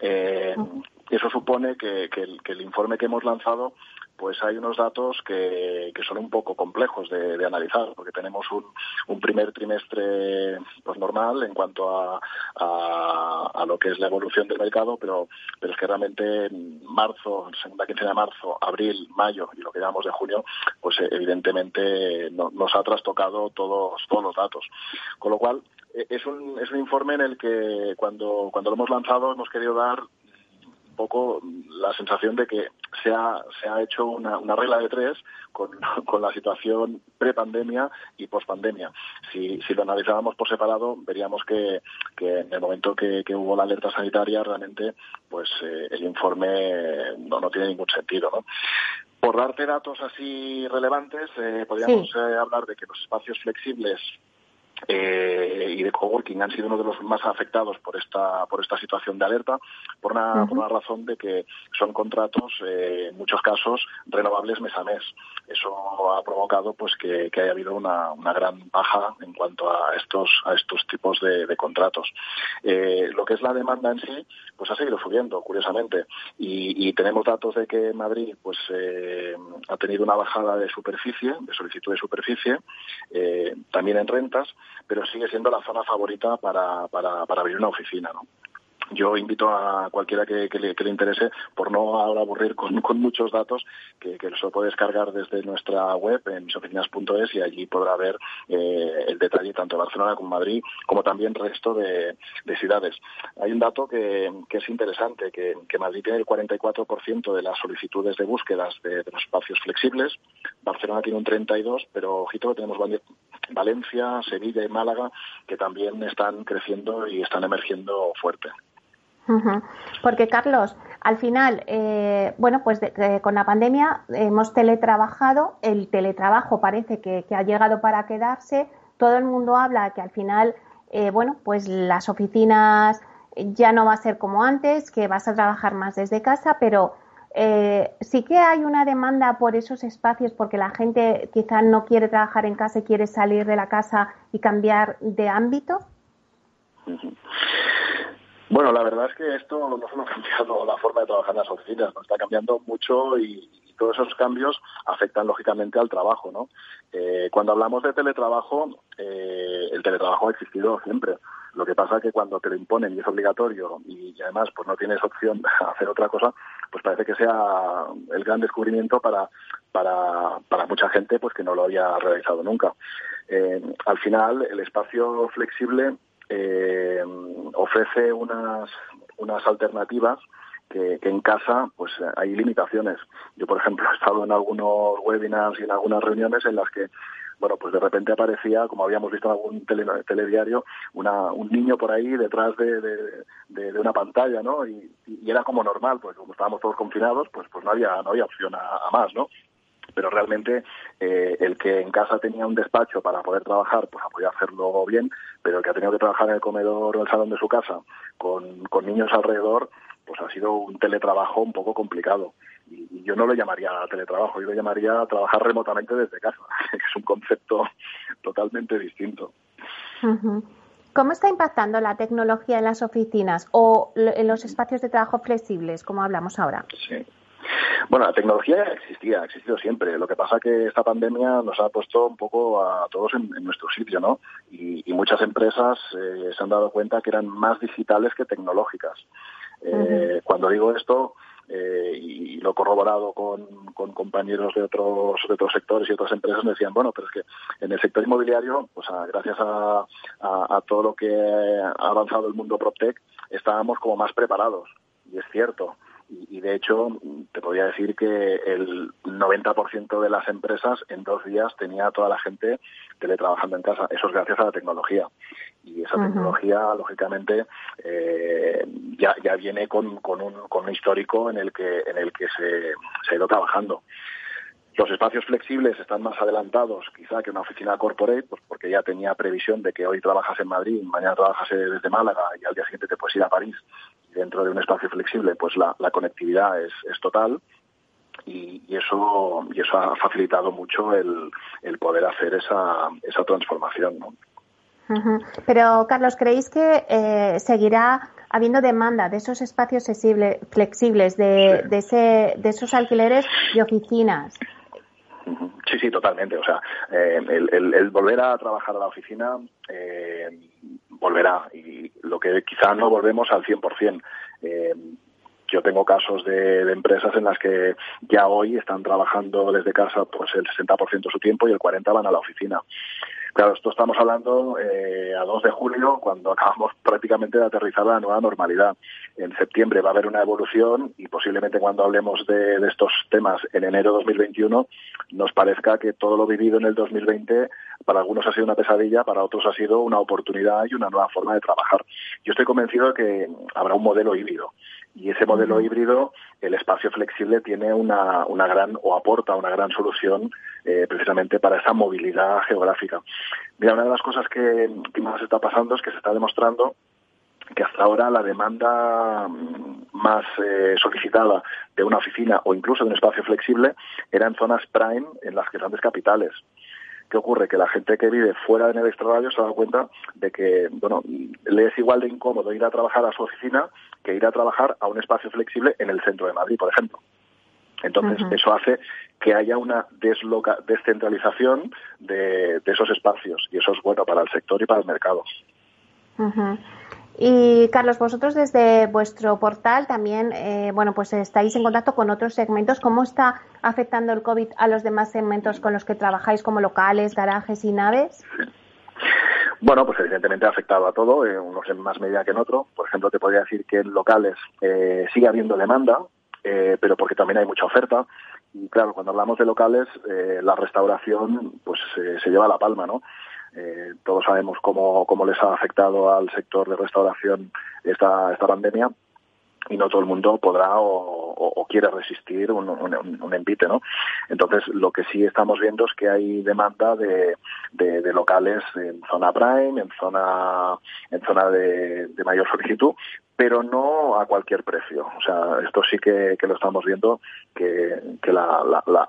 S6: eso supone que, el, informe que hemos lanzado pues hay unos datos que, son un poco complejos de, analizar, porque tenemos un, primer trimestre pues normal en cuanto a, a, lo que es la evolución del mercado, pero, pero es que realmente en marzo, segunda quincena de marzo, abril, mayo y lo que llamamos de junio, pues eh, evidentemente nos ha trastocado todos, todos los datos. Con lo cual, eh, es un, es un informe en el que cuando, cuando lo hemos lanzado hemos querido dar poco la sensación de que se ha, se ha hecho una, regla de tres con, la situación pre-pandemia y post-pandemia. Si, si lo analizábamos por separado, veríamos que, en el momento que, hubo la alerta sanitaria, realmente pues eh, el informe no, no tiene ningún sentido. ¿no? Por darte datos así relevantes, eh, podríamos eh, hablar de que los espacios flexibles eh, y de coworking han sido uno de los más afectados por esta por esta situación de alerta por una, por una razón de que son contratos eh, en muchos casos renovables mes a mes. Eso ha provocado pues que, haya habido una, una, gran baja en cuanto a estos a estos tipos de, contratos. Eh, lo que es la demanda en sí pues ha seguido subiendo curiosamente. Y, y tenemos datos de que Madrid pues ha tenido una bajada de superficie de solicitud de superficie también en rentas pero sigue siendo la zona favorita para, para, para abrir una oficina, ¿no? Yo invito a cualquiera que, le, interese, por no ahora aburrir con, muchos datos, que, que lo puede descargar desde nuestra web en misoficinas.es y allí podrá ver eh, el detalle tanto de Barcelona como Madrid, como también resto de, ciudades. Hay un dato que, es interesante, que, Madrid tiene el 44% de las solicitudes de búsquedas de, los espacios flexibles, Barcelona tiene un 32%, pero ojito que tenemos Valencia, Sevilla y Málaga que también están creciendo y están emergiendo fuerte.
S2: Porque Carlos, al final, eh, bueno, pues con la pandemia hemos teletrabajado, el teletrabajo parece que, ha llegado para quedarse, todo el mundo habla que al final, eh, bueno, pues las oficinas ya no va a ser como antes, que vas a trabajar más desde casa, pero eh, sí que hay una demanda por esos espacios porque la gente quizá no quiere trabajar en casa y quiere salir de la casa y cambiar de ámbito.
S6: Bueno, la verdad es que esto no solo ha cambiado la forma de trabajar en las oficinas, nos está cambiando mucho y, todos esos cambios afectan lógicamente al trabajo, ¿no? Eh, cuando hablamos de teletrabajo, eh, el teletrabajo ha existido siempre. Lo que pasa es que cuando te lo imponen y es obligatorio y, además pues no tienes opción de hacer otra cosa, pues parece que sea el gran descubrimiento para, para, para mucha gente pues que no lo había realizado nunca. Eh, al final, el espacio flexible eh, ofrece unas, unas alternativas que, en casa pues hay limitaciones. Yo, por ejemplo, he estado en algunos webinars y en algunas reuniones en las que bueno, pues de repente aparecía, como habíamos visto en algún telediario, una, un niño por ahí detrás de, de, una pantalla, ¿no? Y, era como normal, pues como estábamos todos confinados, pues pues no había no había opción a más, ¿no? Pero realmente eh, el que en casa tenía un despacho para poder trabajar, pues ha podido hacerlo bien, pero el que ha tenido que trabajar en el comedor o el salón de su casa con, niños alrededor, pues ha sido un teletrabajo un poco complicado. Y, yo no lo llamaría teletrabajo, yo lo llamaría trabajar remotamente desde casa, que es un concepto totalmente distinto.
S2: ¿Cómo está impactando la tecnología en las oficinas o en los espacios de trabajo flexibles, como hablamos ahora?
S6: Sí. Bueno, la tecnología existía, ha existido siempre. Lo que pasa es que esta pandemia nos ha puesto un poco a todos en, nuestro sitio, ¿no? Y, muchas empresas eh, se han dado cuenta que eran más digitales que tecnológicas. Eh, cuando digo esto, eh, y lo he corroborado con, compañeros de otros, de otros sectores y otras empresas, me decían, bueno, pero es que en el sector inmobiliario, pues gracias a, a, todo lo que ha avanzado el mundo PropTech, estábamos como más preparados. Y es cierto, y, de hecho, te podría decir que el 90% de las empresas en dos días tenía toda la gente teletrabajando en casa. Eso es gracias a la tecnología. Y esa tecnología, lógicamente, eh, ya, ya viene con, con, un, con un histórico en el que, en el que se, se ha ido trabajando. Los espacios flexibles están más adelantados quizá que una oficina corporate, pues porque ya tenía previsión de que hoy trabajas en Madrid, mañana trabajas desde Málaga y al día siguiente te puedes ir a París dentro de un espacio flexible, pues la, conectividad es, total y, eso y eso ha facilitado mucho el, poder hacer esa, esa transformación.
S2: Pero, Carlos, ¿creéis que eh, seguirá habiendo demanda de esos espacios flexibles, de, de, ese, de esos alquileres de oficinas?
S6: Sí, sí, totalmente. O sea, eh, el, volver a trabajar a la oficina eh, volverá y lo que quizá no volvemos al 100%. Eh, yo tengo casos de, empresas en las que ya hoy están trabajando desde casa pues el 60% de su tiempo y el 40% van a la oficina. Claro, esto estamos hablando eh, a 2 de julio, cuando acabamos prácticamente de aterrizar la nueva normalidad. En septiembre va a haber una evolución y posiblemente cuando hablemos de, de estos temas en enero de 2021 nos parezca que todo lo vivido en el 2020 para algunos ha sido una pesadilla, para otros ha sido una oportunidad y una nueva forma de trabajar. Yo estoy convencido de que habrá un modelo híbrido y ese modelo híbrido, el espacio flexible tiene una, una gran o aporta una gran solución eh, precisamente para esa movilidad geográfica. Mira, una de las cosas que, más está pasando es que se está demostrando que hasta ahora la demanda mm, más eh, solicitada de una oficina o incluso de un espacio flexible era en zonas prime en las grandes capitales. ¿Qué ocurre? Que la gente que vive fuera en el extrarradio se ha dado cuenta de que, bueno, le es igual de incómodo ir a trabajar a su oficina que ir a trabajar a un espacio flexible en el centro de Madrid, por ejemplo. Entonces, eso hace que haya una desloca descentralización de, esos espacios y eso es bueno para el sector y para el mercado.
S2: Y Carlos, vosotros desde vuestro portal también, eh, bueno, pues estáis en contacto con otros segmentos. ¿Cómo está afectando el COVID a los demás segmentos con los que trabajáis, como locales, garajes y naves?
S6: Bueno, pues evidentemente ha afectado a todo, eh, unos en más medida que en otro. Por ejemplo, te podría decir que en locales eh, sigue habiendo demanda, eh, pero porque también hay mucha oferta. Y claro, cuando hablamos de locales, eh, la restauración pues se lleva la palma, ¿no? Eh, todos sabemos cómo, cómo les ha afectado al sector de restauración esta, esta pandemia y no todo el mundo podrá o, quiere resistir un, un, envite, ¿no? Entonces, lo que sí estamos viendo es que hay demanda de, de, locales en zona prime, en zona, en zona de, de, mayor solicitud, pero no a cualquier precio. O sea, esto sí que, lo estamos viendo, que, que la, la, la,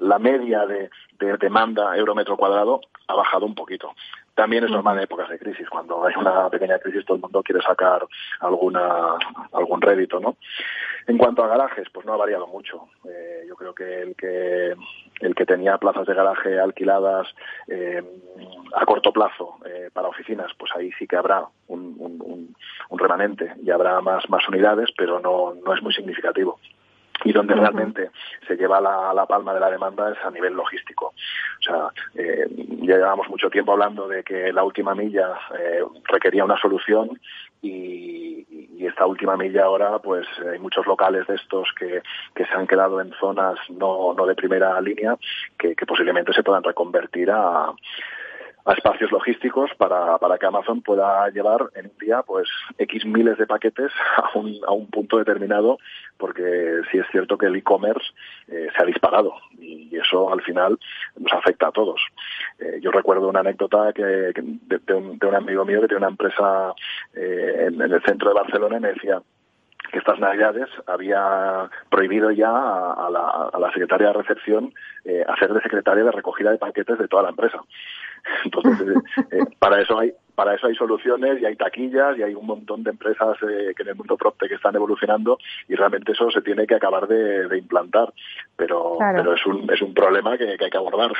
S6: la media de, de demanda euro metro cuadrado ha bajado un poquito. También es normal en épocas de crisis, cuando hay una pequeña crisis todo el mundo quiere sacar alguna algún rédito, ¿no? En cuanto a garajes, pues no ha variado mucho. Eh, yo creo que el que el que tenía plazas de garaje alquiladas eh, a corto plazo eh, para oficinas, pues ahí sí que habrá un, un, un, remanente y habrá más más unidades, pero no no es muy significativo y donde realmente se lleva la, la, palma de la demanda es a nivel logístico. O sea, eh, ya llevamos mucho tiempo hablando de que la última milla eh, requería una solución y, y, esta última milla ahora, pues hay muchos locales de estos que, que se han quedado en zonas no, no de primera línea que, que posiblemente se puedan reconvertir a a espacios logísticos para, para que Amazon pueda llevar en un día pues X miles de paquetes a un, a un punto determinado, porque sí es cierto que el e-commerce eh, se ha disparado y eso al final nos afecta a todos. Eh, yo recuerdo una anécdota que, de, de, un, de, un, amigo mío que tiene una empresa eh, en, en el centro de Barcelona y me decía, que estas navidades había prohibido ya a, a, la, a la, secretaria de recepción eh, hacer de secretaria de recogida de paquetes de toda la empresa. Entonces, eh, eh, para eso hay para eso hay soluciones y hay taquillas y hay un montón de empresas eh, que en el mundo propte que están evolucionando y realmente eso se tiene que acabar de, de implantar. Pero, claro. pero es un es un problema que, que hay que abordar.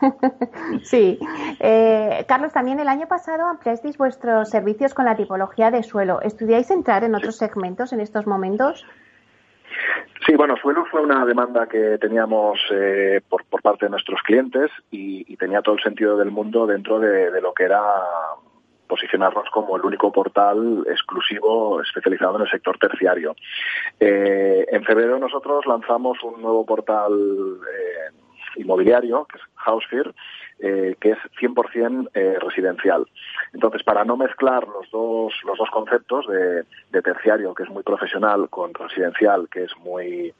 S2: sí. Eh, Carlos, también el año pasado ampliasteis vuestros servicios con la tipología de suelo. ¿Estudiáis entrar en otros segmentos en estos momentos?
S6: Sí, bueno, suelo fue una demanda que teníamos eh, por, parte de nuestros clientes y, tenía todo el sentido del mundo dentro de, de, lo que era posicionarnos como el único portal exclusivo especializado en el sector terciario. Eh, en febrero nosotros lanzamos un nuevo portal eh, inmobiliario, que es Housefear, eh, que es 100% eh, residencial. Entonces, para no mezclar los dos, los dos conceptos de, de, terciario, que es muy profesional, con residencial, que es muy,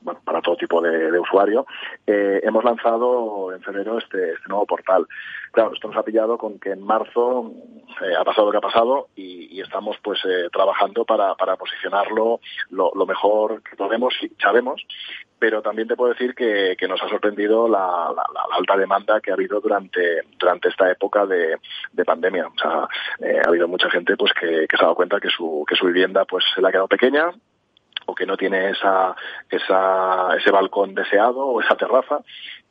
S6: bueno, para todo tipo de, de usuario, eh, hemos lanzado en febrero este, este, nuevo portal. Claro, esto nos ha pillado con que en marzo eh, ha pasado lo que ha pasado y, y estamos pues eh, trabajando para, para posicionarlo lo, lo, mejor que podemos y sabemos pero también te puedo decir que, que nos ha sorprendido la, la, la, alta demanda que ha habido durante, durante esta época de, de pandemia. O sea, eh, ha habido mucha gente pues que, que, se ha dado cuenta que su, que su vivienda pues se le ha quedado pequeña o que no tiene esa, esa, ese balcón deseado o esa terraza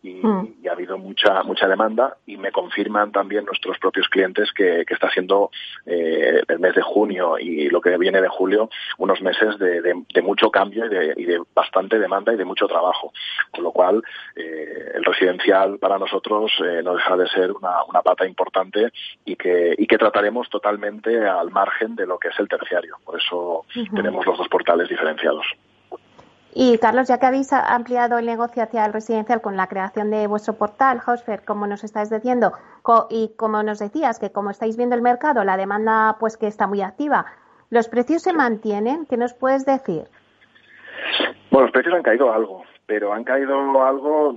S6: y, mm. y, ha habido mucha mucha demanda y me confirman también nuestros propios clientes que, que está siendo eh, el mes de junio y lo que viene de julio unos meses de, de, de mucho cambio y de, y de, bastante demanda y de mucho trabajo con lo cual eh, el residencial para nosotros eh, no deja de ser una, una pata importante y que, y que trataremos totalmente al margen de lo que es el terciario por eso uh -huh. tenemos los dos portales diferenciados
S2: y Carlos, ya que habéis ampliado el negocio hacia el residencial con la creación de vuestro portal Housefair, como nos estáis diciendo, y como nos decías, que como estáis viendo el mercado, la demanda pues que está muy activa, ¿los precios se mantienen? ¿Qué nos puedes decir?
S6: Bueno, los precios han caído algo, pero han caído algo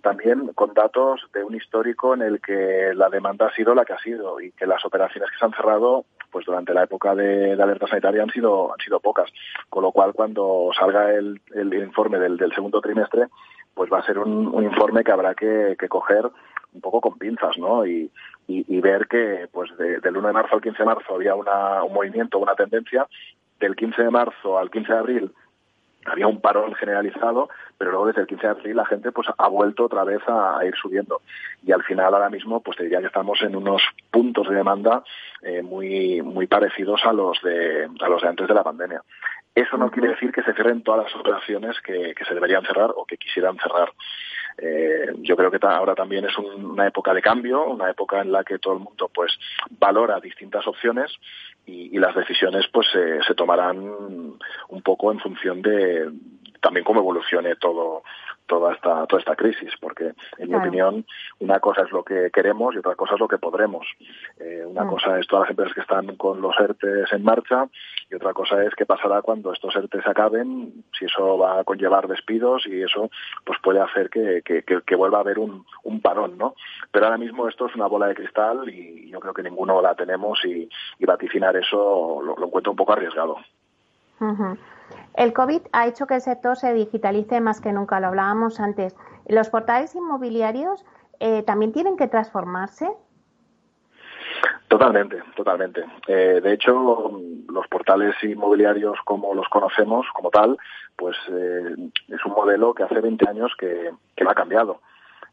S6: también con datos de un histórico en el que la demanda ha sido la que ha sido y que las operaciones que se han cerrado pues durante la época de, de alerta sanitaria han sido han sido pocas. Con lo cual cuando salga el, el informe del, del, segundo trimestre pues va a ser un, un informe que habrá que, que, coger un poco con pinzas no y, y, y ver que pues de, del 1 de marzo al 15 de marzo había una, un movimiento una tendencia. Del 15 de marzo al 15 de abril había un parón generalizado, pero luego desde el 15 de abril la gente pues ha vuelto otra vez a, ir subiendo. Y al final ahora mismo pues te diría que estamos en unos puntos de demanda eh, muy, muy parecidos a los, de, a los de antes de la pandemia. Eso no quiere decir que se cierren todas las operaciones que, se deberían cerrar o que quisieran cerrar. Eh, yo creo que ahora también es una época de cambio, una época en la que todo el mundo pues valora distintas opciones y, las decisiones pues se tomarán un poco en función de también cómo evolucione todo toda esta toda esta crisis porque en mi opinión una cosa es lo que queremos y otra cosa es lo que podremos. Eh, una mm. cosa es todas las empresas que están con los ERTES en marcha y otra cosa es qué pasará cuando estos ERTES acaben si eso va a conllevar despidos y eso pues puede hacer que, que, vuelva a haber un, un, parón no pero ahora mismo esto es una bola de cristal y yo creo que ninguno la tenemos y, vaticinar eso lo, encuentro un poco arriesgado
S2: el COVID ha hecho que el sector se digitalice más que nunca, lo hablábamos antes. ¿Los portales inmobiliarios eh, también tienen que transformarse?
S6: Totalmente, totalmente. Eh, de hecho, los portales inmobiliarios como los conocemos, como tal, pues eh, es un modelo que hace 20 años que, que no ha cambiado.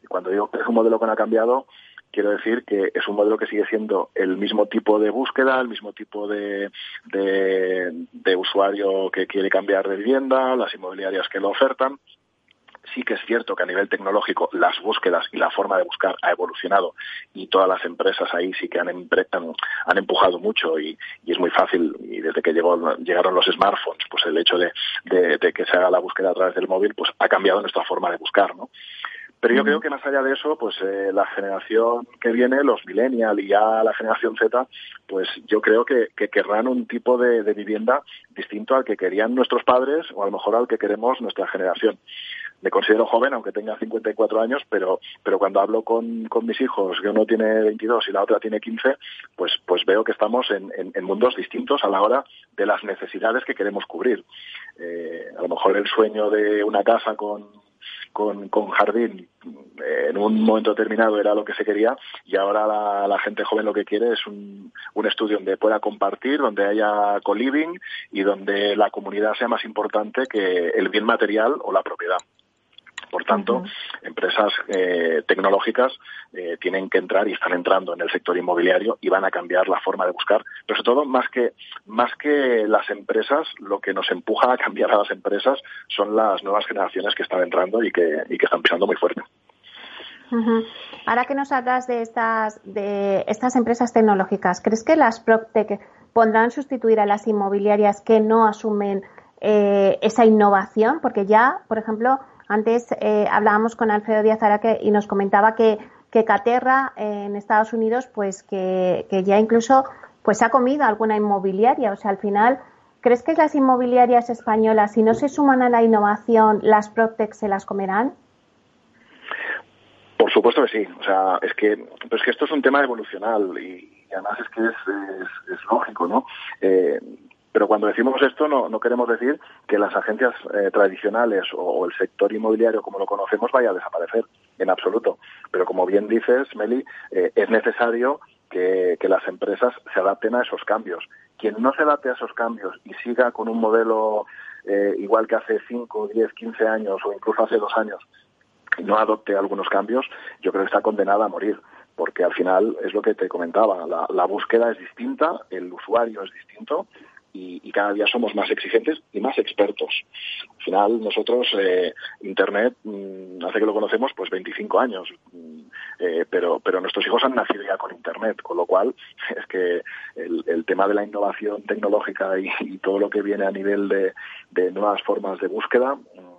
S6: Y cuando digo que es un modelo que no ha cambiado, quiero decir que es un modelo que sigue siendo el mismo tipo de búsqueda, el mismo tipo de, de, usuario que quiere cambiar de vivienda, las inmobiliarias que lo ofertan, sí que es cierto que a nivel tecnológico las búsquedas y la forma de buscar ha evolucionado y todas las empresas ahí sí que han, han, empujado mucho y, es muy fácil y desde que llegó, llegaron los smartphones pues el hecho de, de, que se haga la búsqueda a través del móvil pues ha cambiado nuestra forma de buscar ¿no? Pero yo creo que más allá de eso, pues eh, la generación que viene, los millennials y ya la generación Z, pues yo creo que, querrán un tipo de, vivienda distinto al que querían nuestros padres o a lo mejor al que queremos nuestra generación. Me considero joven, aunque tenga 54 años, pero, pero cuando hablo con, con mis hijos, que uno tiene 22 y la otra tiene 15, pues, pues veo que estamos en, en, mundos distintos a la hora de las necesidades que queremos cubrir. Eh, a lo mejor el sueño de una casa con con, con jardín eh, en un momento determinado era lo que se quería y ahora la, gente joven lo que quiere es un, un, estudio donde pueda compartir, donde haya co-living y donde la comunidad sea más importante que el bien material o la propiedad. Por tanto, empresas eh, tecnológicas eh, tienen que entrar y están entrando en el sector inmobiliario y van a cambiar la forma de buscar. Pero sobre todo, más que, más que las empresas, lo que nos empuja a cambiar a las empresas son las nuevas generaciones que están entrando y que, y que están pisando muy fuerte.
S2: Ahora que nos hablas de estas, de estas empresas tecnológicas, ¿crees que las PropTech pondrán sustituir a las inmobiliarias que no asumen eh, esa innovación? Porque ya, por ejemplo, antes eh, hablábamos con Alfredo Díaz Araque y nos comentaba que, que Caterra eh, en Estados Unidos, pues que, ya incluso pues ha comido alguna inmobiliaria. O sea, al final, ¿crees que las inmobiliarias españolas, si no se suman a la innovación, las Protec se las comerán?
S6: Por supuesto que sí. O sea, es que, es que esto es un tema evolucional y, además es que es, es, lógico, ¿no? Eh, pero cuando decimos esto no, no queremos decir que las agencias eh, tradicionales o, el sector inmobiliario como lo conocemos vaya a desaparecer, en absoluto. Pero como bien dices, Meli, eh, es necesario que, las empresas se adapten a esos cambios. Quien no se adapte a esos cambios y siga con un modelo eh, igual que hace 5, 10, 15 años o incluso hace dos años y no adopte algunos cambios, yo creo que está condenada a morir porque al final es lo que te comentaba, la, búsqueda es distinta, el usuario es distinto y, cada día somos más exigentes y más expertos. Al final, nosotros, eh, Internet, mm, hace que lo conocemos, pues 25 años, mm, eh, pero, pero nuestros hijos han nacido ya con Internet, con lo cual es que el, tema de la innovación tecnológica y, todo lo que viene a nivel de, de nuevas formas de búsqueda mm,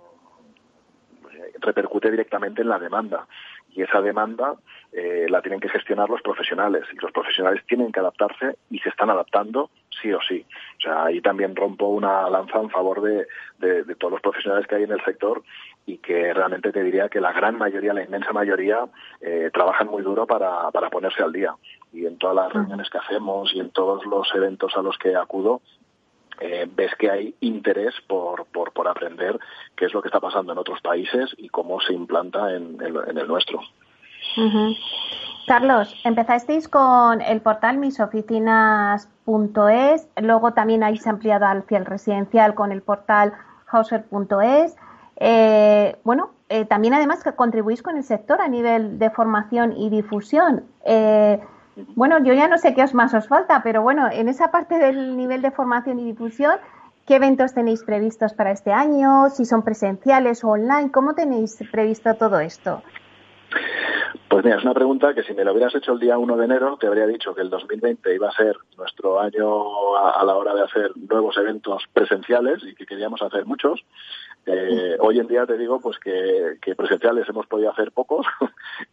S6: repercute directamente en la demanda y esa demanda eh, la tienen que gestionar los profesionales y los profesionales tienen que adaptarse y se están adaptando sí o sí. O sea, ahí también rompo una lanza en favor de, de, todos los profesionales que hay en el sector y que realmente te diría que la gran mayoría, la inmensa mayoría, eh, trabajan muy duro para, para ponerse al día. Y en todas las reuniones que hacemos y en todos los eventos a los que acudo, eh, ves que hay interés por, por, aprender qué es lo que está pasando en otros países y cómo se implanta en, en, el nuestro.
S2: Carlos, empezasteis con el portal misoficinas.es, luego también habéis ampliado al fiel residencial con el portal hauser.es. Eh, bueno, eh, también además que contribuís con el sector a nivel de formación y difusión. Eh, bueno, yo ya no sé qué os más os falta, pero bueno, en esa parte del nivel de formación y difusión, ¿qué eventos tenéis previstos para este año? Si son presenciales o online, ¿cómo tenéis previsto todo esto?
S6: Pues mira, es una pregunta que si me lo hubieras hecho el día 1 de enero, te habría dicho que el 2020 iba a ser nuestro año a, la hora de hacer nuevos eventos presenciales y que queríamos hacer muchos. Eh, hoy en día te digo pues que, presenciales hemos podido hacer pocos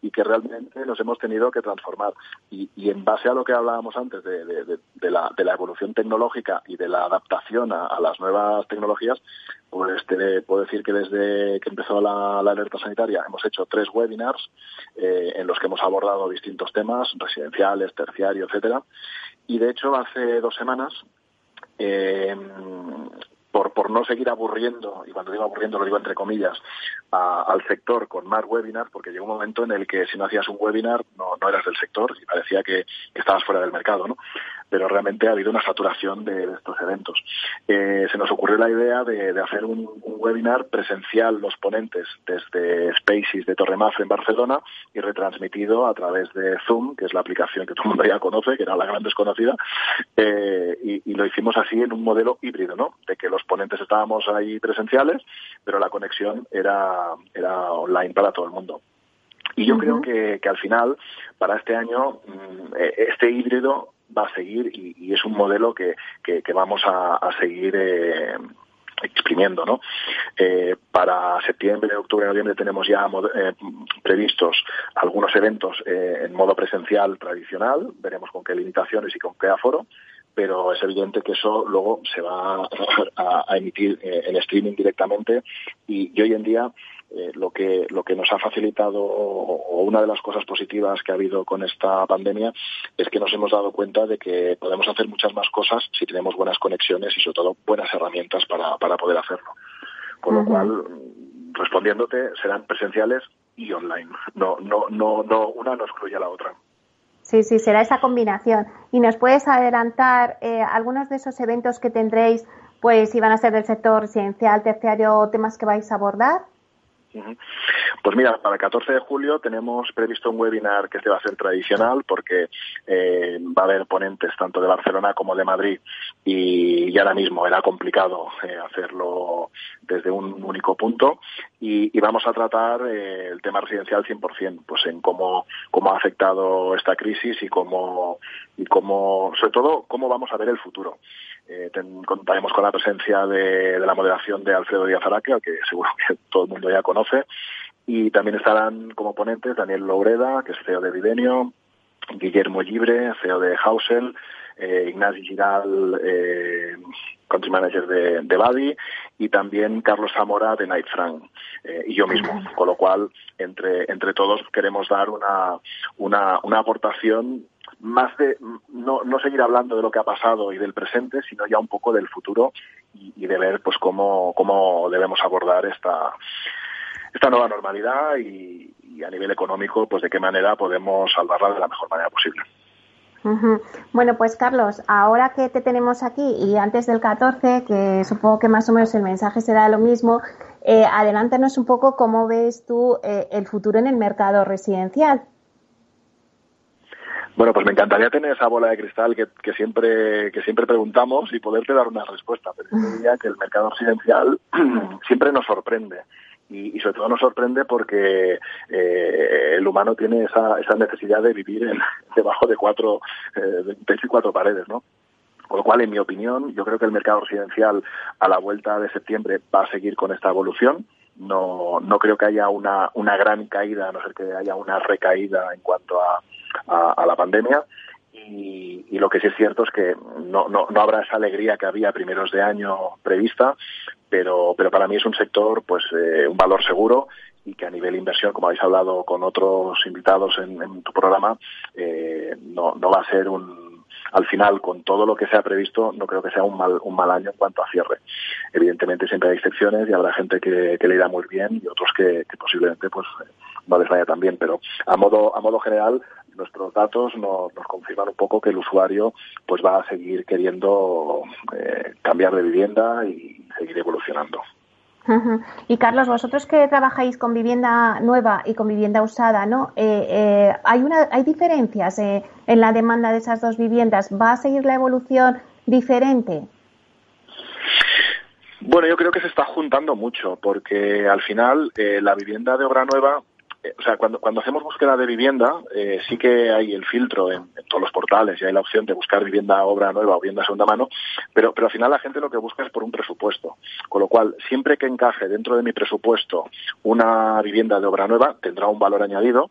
S6: y que realmente nos hemos tenido que transformar. Y, en base a lo que hablábamos antes de, la, evolución tecnológica y de la adaptación a, las nuevas tecnologías, pues te puedo decir que desde que empezó la, alerta sanitaria hemos hecho tres webinars eh, en los que hemos abordado distintos temas, residenciales, terciario, etcétera. Y de hecho hace dos semanas eh, por, no seguir aburriendo, y cuando digo aburriendo lo digo entre comillas, al sector con más webinars, porque llegó un momento en el que si no hacías un webinar no, no eras del sector y parecía que, estabas fuera del mercado, ¿no? Pero realmente ha habido una saturación de, estos eventos. Eh, se nos ocurrió la idea de, hacer un, webinar presencial, los ponentes, desde Spaces de Torremafre en Barcelona y retransmitido a través de Zoom, que es la aplicación que todo el mundo ya conoce, que era la gran desconocida, eh, y, y lo hicimos así en un modelo híbrido, ¿no? De que los ponentes estábamos ahí presenciales, pero la conexión era, era online para todo el mundo. Y yo creo que, que, al final, para este año, mm, e, este híbrido va a seguir y, es un modelo que, que, vamos a, seguir eh, exprimiendo, ¿no? Eh, para septiembre, octubre, noviembre tenemos ya eh, previstos algunos eventos en modo presencial tradicional, veremos con qué limitaciones y con qué aforo, pero es evidente que eso luego se va a, emitir eh, en streaming directamente y, hoy en día eh, lo que lo que nos ha facilitado o, una de las cosas positivas que ha habido con esta pandemia es que nos hemos dado cuenta de que podemos hacer muchas más cosas si tenemos buenas conexiones y sobre todo buenas herramientas para, para poder hacerlo. Con lo cual, respondiéndote, serán presenciales y online. No, no, no, no, una no excluye a la otra.
S2: Sí, sí, será esa combinación. ¿Y nos puedes adelantar eh, algunos de esos eventos que tendréis, pues si van a ser del sector residencial, terciario, temas que vais a abordar?
S6: Pues mira, para el 14 de julio tenemos previsto un webinar que se va a ser tradicional porque eh, va a haber ponentes tanto de Barcelona como de Madrid y, ahora mismo era complicado eh, hacerlo desde un único punto y, vamos a tratar eh, el tema residencial 100%, pues en cómo, cómo ha afectado esta crisis y cómo, y cómo, sobre todo, cómo vamos a ver el futuro. Eh, contaremos con la presencia de, la moderación de Alfredo Díaz Araque, que seguro que todo el mundo ya conoce, y también estarán como ponentes Daniel Loureda, que es CEO de Vivenio, Guillermo Libre, CEO de Hausel, eh, Ignacio Giral, eh, country manager de, de Badi, y también Carlos Zamora de Night Frank, eh, y yo mismo. Con lo cual, entre, entre todos queremos dar una, una, una aportación más de no, no seguir hablando de lo que ha pasado y del presente, sino ya un poco del futuro y, de ver pues cómo, cómo debemos abordar esta, esta nueva normalidad y, a nivel económico, pues de qué manera podemos salvarla de la mejor manera posible.
S2: Bueno, pues Carlos, ahora que te tenemos aquí y antes del 14, que supongo que más o menos el mensaje será lo mismo, eh, adelántanos un poco cómo ves tú eh, el futuro en el mercado residencial.
S6: Bueno, pues me encantaría tener esa bola de cristal que, siempre que siempre preguntamos y poderte dar una respuesta. Pero yo diría que el mercado residencial siempre nos sorprende. Y, sobre todo nos sorprende porque eh, el humano tiene esa, esa necesidad de vivir en, debajo de cuatro eh, y cuatro paredes, ¿no? Con lo cual, en mi opinión, yo creo que el mercado residencial a la vuelta de septiembre va a seguir con esta evolución. No, no creo que haya una, una gran caída, a no ser que haya una recaída en cuanto a, a, la pandemia. Y, lo que sí es cierto es que no, no, no, habrá esa alegría que había a primeros de año prevista, pero, pero para mí es un sector, pues, eh, un valor seguro y que a nivel inversión, como habéis hablado con otros invitados en, tu programa, eh, no, no va a ser un, al final, con todo lo que se ha previsto, no creo que sea un mal, un mal año en cuanto a cierre. Evidentemente siempre hay excepciones y habrá gente que, le irá muy bien y otros que, posiblemente pues no les vaya tan bien, pero a modo, a modo general, nuestros datos nos, nos confirman un poco que el usuario pues va a seguir queriendo eh, cambiar de vivienda y seguir evolucionando.
S2: Y Carlos, vosotros que trabajáis con vivienda nueva y con vivienda usada, ¿no? Eh, eh, ¿hay, una, ¿Hay diferencias eh, en la demanda de esas dos viviendas? ¿Va a seguir la evolución diferente?
S6: Bueno, yo creo que se está juntando mucho, porque al final la vivienda de obra nueva o sea, cuando, cuando hacemos búsqueda de vivienda, eh, sí que hay el filtro en, todos los portales y hay la opción de buscar vivienda obra nueva o vivienda segunda mano, pero, pero al final la gente lo que busca es por un presupuesto. Con lo cual, siempre que encaje dentro de mi presupuesto una vivienda de obra nueva, tendrá un valor añadido,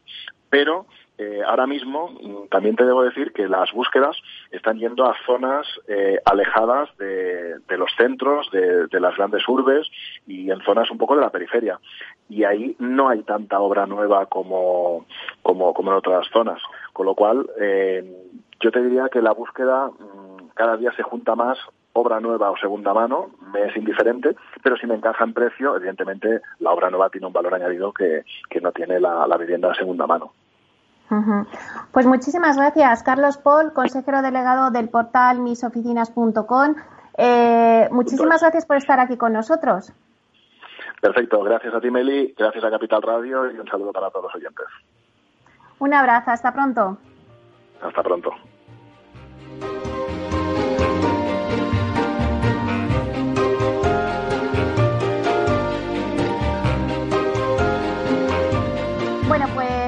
S6: pero eh, ahora mismo mm, también te debo decir que las búsquedas están yendo a zonas eh, alejadas de, los centros, de, las grandes urbes y en zonas un poco de la periferia. Y ahí no hay tanta obra nueva como, como, en otras zonas. Con lo cual, eh, yo te diría que la búsqueda mm, cada día se junta más obra nueva o segunda mano, me es indiferente, pero si me encaja en precio, evidentemente la obra nueva tiene un valor añadido que, no tiene la, la vivienda de segunda mano.
S2: Pues muchísimas gracias, Carlos Paul, consejero delegado del portal misoficinas.com. Eh, muchísimas gracias por estar aquí con nosotros.
S6: Perfecto, gracias a ti, Meli, gracias a Capital Radio y un saludo para todos los oyentes.
S2: Un abrazo, hasta pronto.
S6: Hasta pronto.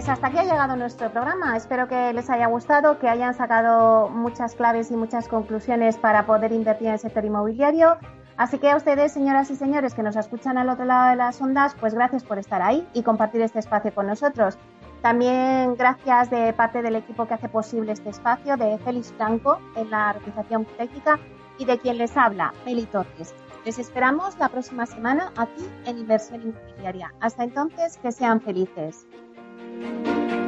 S2: Pues hasta aquí ha llegado nuestro programa. Espero que les haya gustado, que hayan sacado muchas claves y muchas conclusiones para poder invertir en el sector inmobiliario. Así que a ustedes, señoras y señores que nos escuchan al otro lado de las ondas, pues gracias por estar ahí y compartir este espacio con nosotros. También gracias de parte del equipo que hace posible este espacio, de Félix Franco en la realización técnica y de quien les habla, Meli Torres. Les esperamos la próxima semana aquí en Inversión Inmobiliaria. Hasta entonces, que sean felices. うん。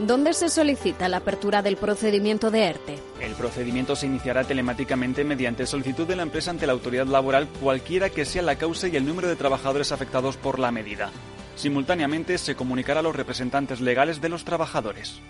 S7: ¿Dónde se solicita la apertura del procedimiento de ERTE?
S4: El procedimiento se iniciará telemáticamente mediante solicitud de la empresa ante la autoridad laboral, cualquiera que sea la causa y el número de trabajadores afectados por la medida. Simultáneamente se comunicará a los representantes legales de los trabajadores.